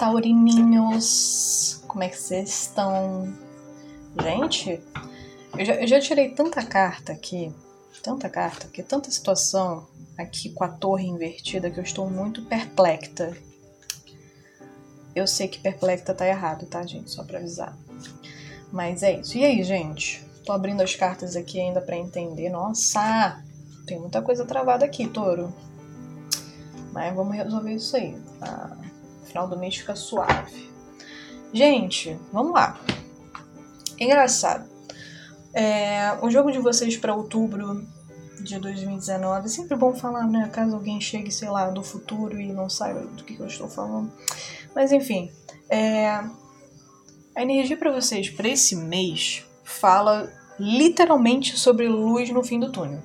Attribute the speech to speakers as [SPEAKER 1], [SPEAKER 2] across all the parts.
[SPEAKER 1] taurininhos? Como é que vocês estão? Gente, eu já, eu já tirei tanta carta aqui, tanta carta aqui, tanta situação aqui com a torre invertida que eu estou muito perplexa. Eu sei que perplexa tá errado, tá, gente? Só pra avisar. Mas é isso. E aí, gente? Tô abrindo as cartas aqui ainda para entender. Nossa! Tem muita coisa travada aqui, touro. Mas vamos resolver isso aí. Ah, final do mês fica suave. Gente, vamos lá. Engraçado. É, o jogo de vocês para outubro de 2019 é sempre bom falar, né? Caso alguém chegue, sei lá, do futuro e não saiba do que, que eu estou falando. Mas enfim, é, a energia para vocês para esse mês fala literalmente sobre luz no fim do túnel,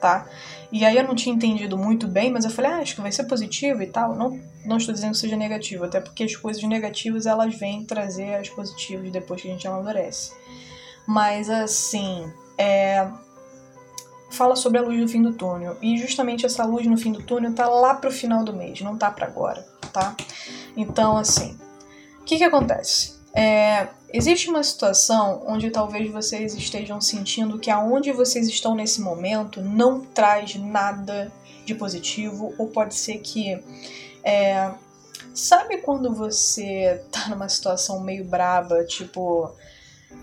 [SPEAKER 1] tá? E aí eu não tinha entendido muito bem, mas eu falei, ah, acho que vai ser positivo e tal. Não, não estou dizendo que seja negativo, até porque as coisas negativas elas vêm trazer as positivas depois que a gente amadurece. Mas assim, é... fala sobre a luz no fim do túnel. E justamente essa luz no fim do túnel tá lá pro final do mês, não tá para agora, tá? Então, assim, o que que acontece? É, existe uma situação onde talvez vocês estejam sentindo que aonde vocês estão nesse momento não traz nada de positivo, ou pode ser que. É, sabe quando você tá numa situação meio braba, tipo.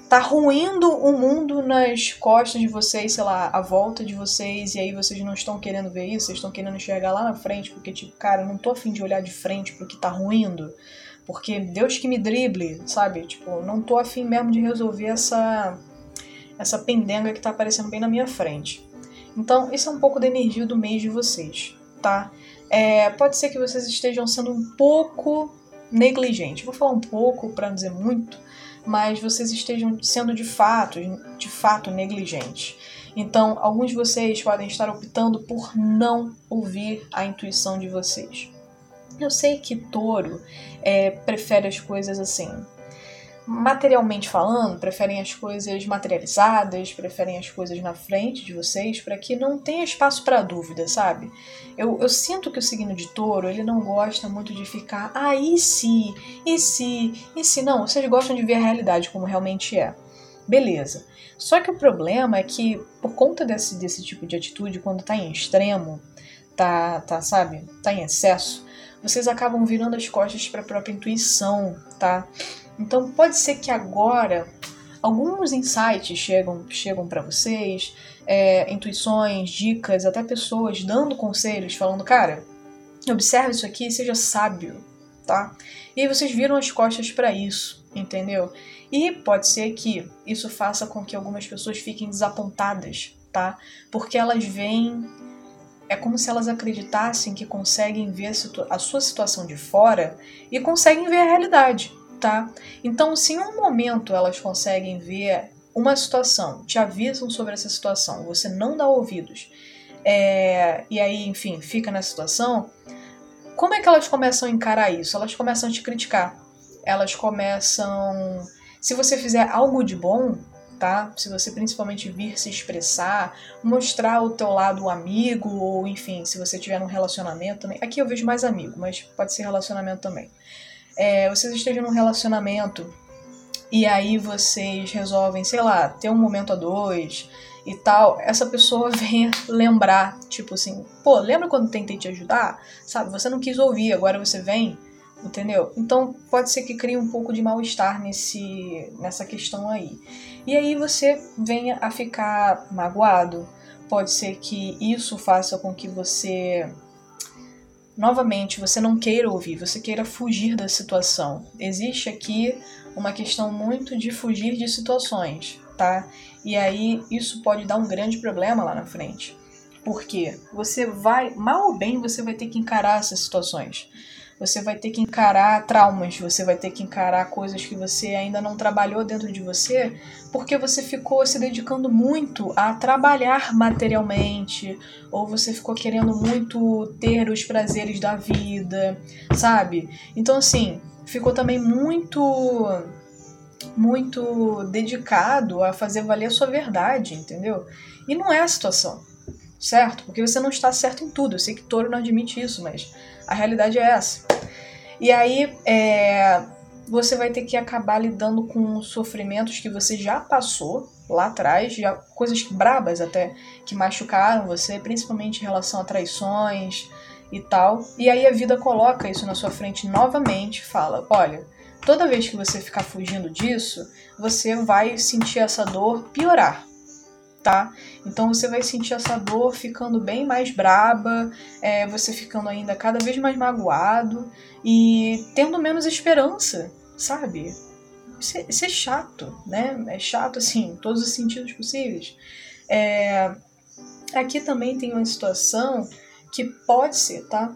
[SPEAKER 1] Tá ruindo o mundo nas costas de vocês, sei lá, a volta de vocês, e aí vocês não estão querendo ver isso, vocês estão querendo enxergar lá na frente, porque, tipo, cara, eu não tô afim de olhar de frente pro que tá ruindo porque Deus que me drible, sabe? Tipo, não tô afim mesmo de resolver essa, essa pendenga que tá aparecendo bem na minha frente. Então, isso é um pouco da energia do mês de vocês, tá? É, pode ser que vocês estejam sendo um pouco negligentes. Vou falar um pouco para não dizer muito, mas vocês estejam sendo de fato, de fato negligentes. Então, alguns de vocês podem estar optando por não ouvir a intuição de vocês. Eu sei que touro é, prefere as coisas assim, materialmente falando, preferem as coisas materializadas, preferem as coisas na frente de vocês, para que não tenha espaço para dúvida, sabe? Eu, eu, sinto que o signo de touro, ele não gosta muito de ficar, ah, se, e se, e se, não, vocês gostam de ver a realidade como realmente é. Beleza. Só que o problema é que, por conta desse, desse tipo de atitude, quando tá em extremo, tá, tá, sabe, tá em excesso, vocês acabam virando as costas para a própria intuição, tá? Então pode ser que agora alguns insights chegam, chegam para vocês, é, intuições, dicas, até pessoas dando conselhos, falando, cara, observe isso aqui seja sábio, tá? E aí vocês viram as costas para isso, entendeu? E pode ser que isso faça com que algumas pessoas fiquem desapontadas, tá? Porque elas veem é como se elas acreditassem que conseguem ver a, a sua situação de fora e conseguem ver a realidade, tá? Então, se em um momento elas conseguem ver uma situação, te avisam sobre essa situação, você não dá ouvidos, é, e aí, enfim, fica na situação, como é que elas começam a encarar isso? Elas começam a te criticar. Elas começam. Se você fizer algo de bom, tá? Se você principalmente vir se expressar, mostrar o teu lado amigo, ou enfim, se você tiver num relacionamento também. Aqui eu vejo mais amigo, mas pode ser relacionamento também. É, vocês estejam num relacionamento e aí vocês resolvem, sei lá, ter um momento a dois e tal, essa pessoa vem lembrar, tipo assim, pô, lembra quando tentei te ajudar? Sabe, você não quis ouvir, agora você vem entendeu? Então pode ser que crie um pouco de mal-estar nesse nessa questão aí. E aí você venha a ficar magoado. Pode ser que isso faça com que você novamente você não queira ouvir, você queira fugir da situação. Existe aqui uma questão muito de fugir de situações, tá? E aí isso pode dar um grande problema lá na frente. Porque você vai, mal ou bem, você vai ter que encarar essas situações você vai ter que encarar traumas, você vai ter que encarar coisas que você ainda não trabalhou dentro de você, porque você ficou se dedicando muito a trabalhar materialmente, ou você ficou querendo muito ter os prazeres da vida, sabe? Então, assim, ficou também muito muito dedicado a fazer valer a sua verdade, entendeu? E não é a situação, certo? Porque você não está certo em tudo. Eu sei que touro não admite isso, mas a realidade é essa. E aí é, você vai ter que acabar lidando com sofrimentos que você já passou lá atrás, já, coisas brabas até, que machucaram você, principalmente em relação a traições e tal. E aí a vida coloca isso na sua frente novamente, fala: olha, toda vez que você ficar fugindo disso, você vai sentir essa dor piorar tá? Então você vai sentir essa dor ficando bem mais braba, é, você ficando ainda cada vez mais magoado e tendo menos esperança, sabe? Isso é, isso é chato, né? É chato, assim, em todos os sentidos possíveis. É, aqui também tem uma situação que pode ser, tá?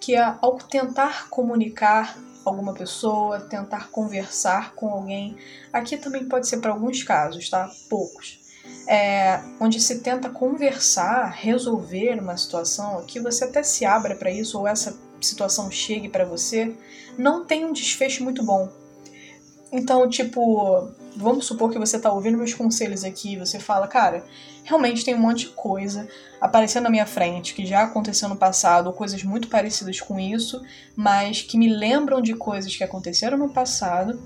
[SPEAKER 1] Que é ao tentar comunicar alguma pessoa, tentar conversar com alguém, aqui também pode ser para alguns casos, tá? Poucos é, onde se tenta conversar, resolver uma situação, que você até se abra para isso ou essa situação chegue para você, não tem um desfecho muito bom. Então, tipo, vamos supor que você tá ouvindo meus conselhos aqui, você fala, cara, realmente tem um monte de coisa aparecendo na minha frente que já aconteceu no passado, ou coisas muito parecidas com isso, mas que me lembram de coisas que aconteceram no passado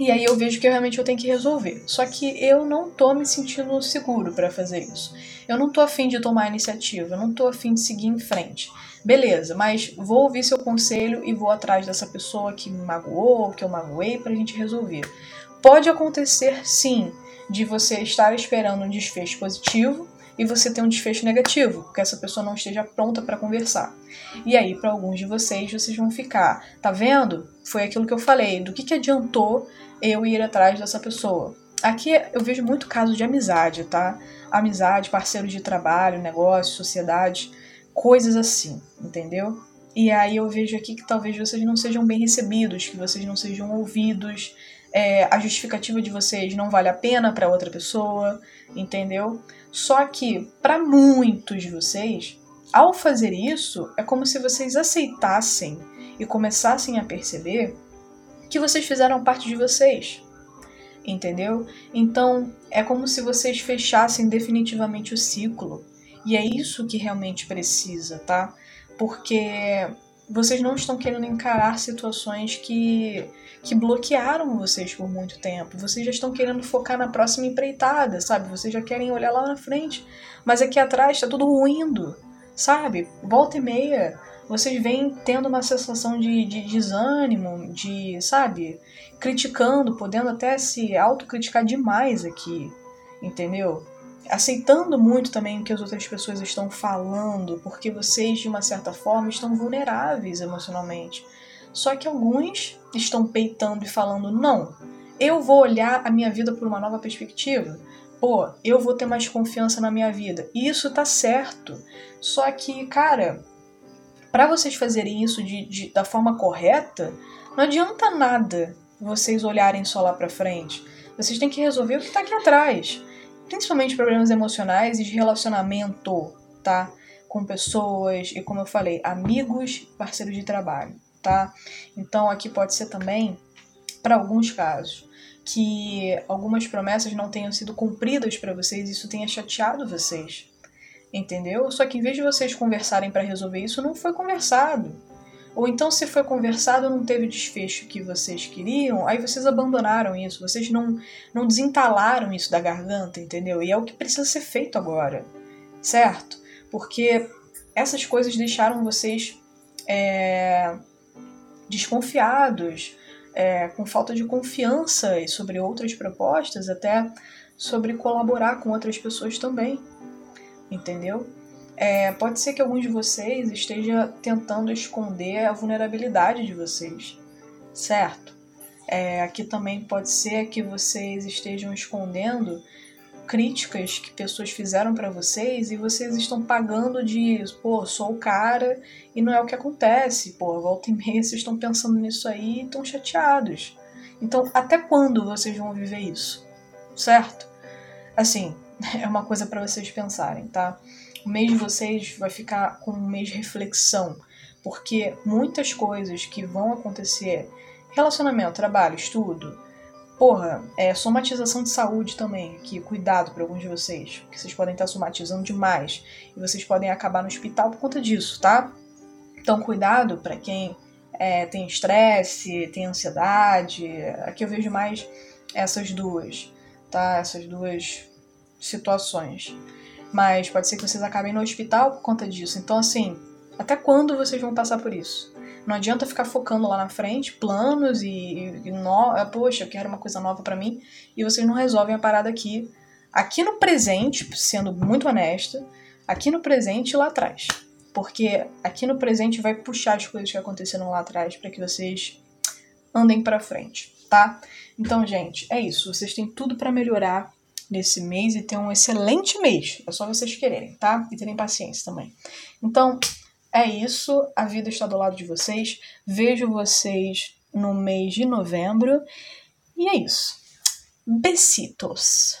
[SPEAKER 1] e aí eu vejo que realmente eu tenho que resolver. Só que eu não tô me sentindo seguro para fazer isso. Eu não tô afim de tomar iniciativa, eu não tô afim de seguir em frente. Beleza, mas vou ouvir seu conselho e vou atrás dessa pessoa que me magoou, que eu magoei, pra gente resolver. Pode acontecer sim de você estar esperando um desfecho positivo e você ter um desfecho negativo, porque essa pessoa não esteja pronta para conversar. E aí, para alguns de vocês, vocês vão ficar, tá vendo? Foi aquilo que eu falei, do que, que adiantou eu ir atrás dessa pessoa. Aqui eu vejo muito caso de amizade, tá? Amizade, parceiro de trabalho, negócio, sociedade, coisas assim, entendeu? E aí eu vejo aqui que talvez vocês não sejam bem recebidos, que vocês não sejam ouvidos, é, a justificativa de vocês não vale a pena para outra pessoa, entendeu? Só que para muitos de vocês, ao fazer isso, é como se vocês aceitassem e começassem a perceber que vocês fizeram parte de vocês. Entendeu? Então é como se vocês fechassem definitivamente o ciclo. E é isso que realmente precisa, tá? Porque vocês não estão querendo encarar situações que, que bloquearam vocês por muito tempo. Vocês já estão querendo focar na próxima empreitada, sabe? Vocês já querem olhar lá na frente. Mas aqui atrás está tudo ruindo, sabe? Volta e meia vocês vêm tendo uma sensação de, de desânimo, de, sabe, criticando, podendo até se autocriticar demais aqui, entendeu? Aceitando muito também o que as outras pessoas estão falando, porque vocês, de uma certa forma, estão vulneráveis emocionalmente. Só que alguns estão peitando e falando: não, eu vou olhar a minha vida por uma nova perspectiva. Pô, eu vou ter mais confiança na minha vida. E isso tá certo. Só que, cara, para vocês fazerem isso de, de, da forma correta, não adianta nada vocês olharem só lá para frente. Vocês têm que resolver o que está aqui atrás, principalmente problemas emocionais e de relacionamento, tá? Com pessoas e, como eu falei, amigos, parceiros de trabalho, tá? Então aqui pode ser também, para alguns casos, que algumas promessas não tenham sido cumpridas para vocês, isso tenha chateado vocês entendeu? Só que em vez de vocês conversarem para resolver isso, não foi conversado. Ou então, se foi conversado, não teve o desfecho que vocês queriam, aí vocês abandonaram isso, vocês não, não desentalaram isso da garganta, entendeu? E é o que precisa ser feito agora, certo? Porque essas coisas deixaram vocês é, desconfiados, é, com falta de confiança sobre outras propostas, até sobre colaborar com outras pessoas também entendeu? É, pode ser que alguns de vocês esteja tentando esconder a vulnerabilidade de vocês, certo? É, aqui também pode ser que vocês estejam escondendo críticas que pessoas fizeram para vocês e vocês estão pagando de, pô, sou o cara e não é o que acontece, pô, volta e meia vocês estão pensando nisso aí e estão chateados. Então, até quando vocês vão viver isso? Certo? Assim, é uma coisa para vocês pensarem, tá? O mês de vocês vai ficar com um mês de reflexão, porque muitas coisas que vão acontecer, relacionamento, trabalho, estudo, porra, é somatização de saúde também, que cuidado para alguns de vocês, que vocês podem estar somatizando demais e vocês podem acabar no hospital por conta disso, tá? Então cuidado para quem é, tem estresse, tem ansiedade. Aqui eu vejo mais essas duas, tá? Essas duas situações. Mas pode ser que vocês acabem no hospital por conta disso. Então, assim, até quando vocês vão passar por isso? Não adianta ficar focando lá na frente, planos e, e no, ah, poxa, eu quero uma coisa nova para mim, e vocês não resolvem a parada aqui, aqui no presente, sendo muito honesta, aqui no presente e lá atrás. Porque aqui no presente vai puxar as coisas que aconteceram lá atrás para que vocês andem para frente, tá? Então, gente, é isso. Vocês têm tudo para melhorar nesse mês e ter um excelente mês. É só vocês quererem, tá? E terem paciência também. Então, é isso. A vida está do lado de vocês. Vejo vocês no mês de novembro. E é isso. Besitos.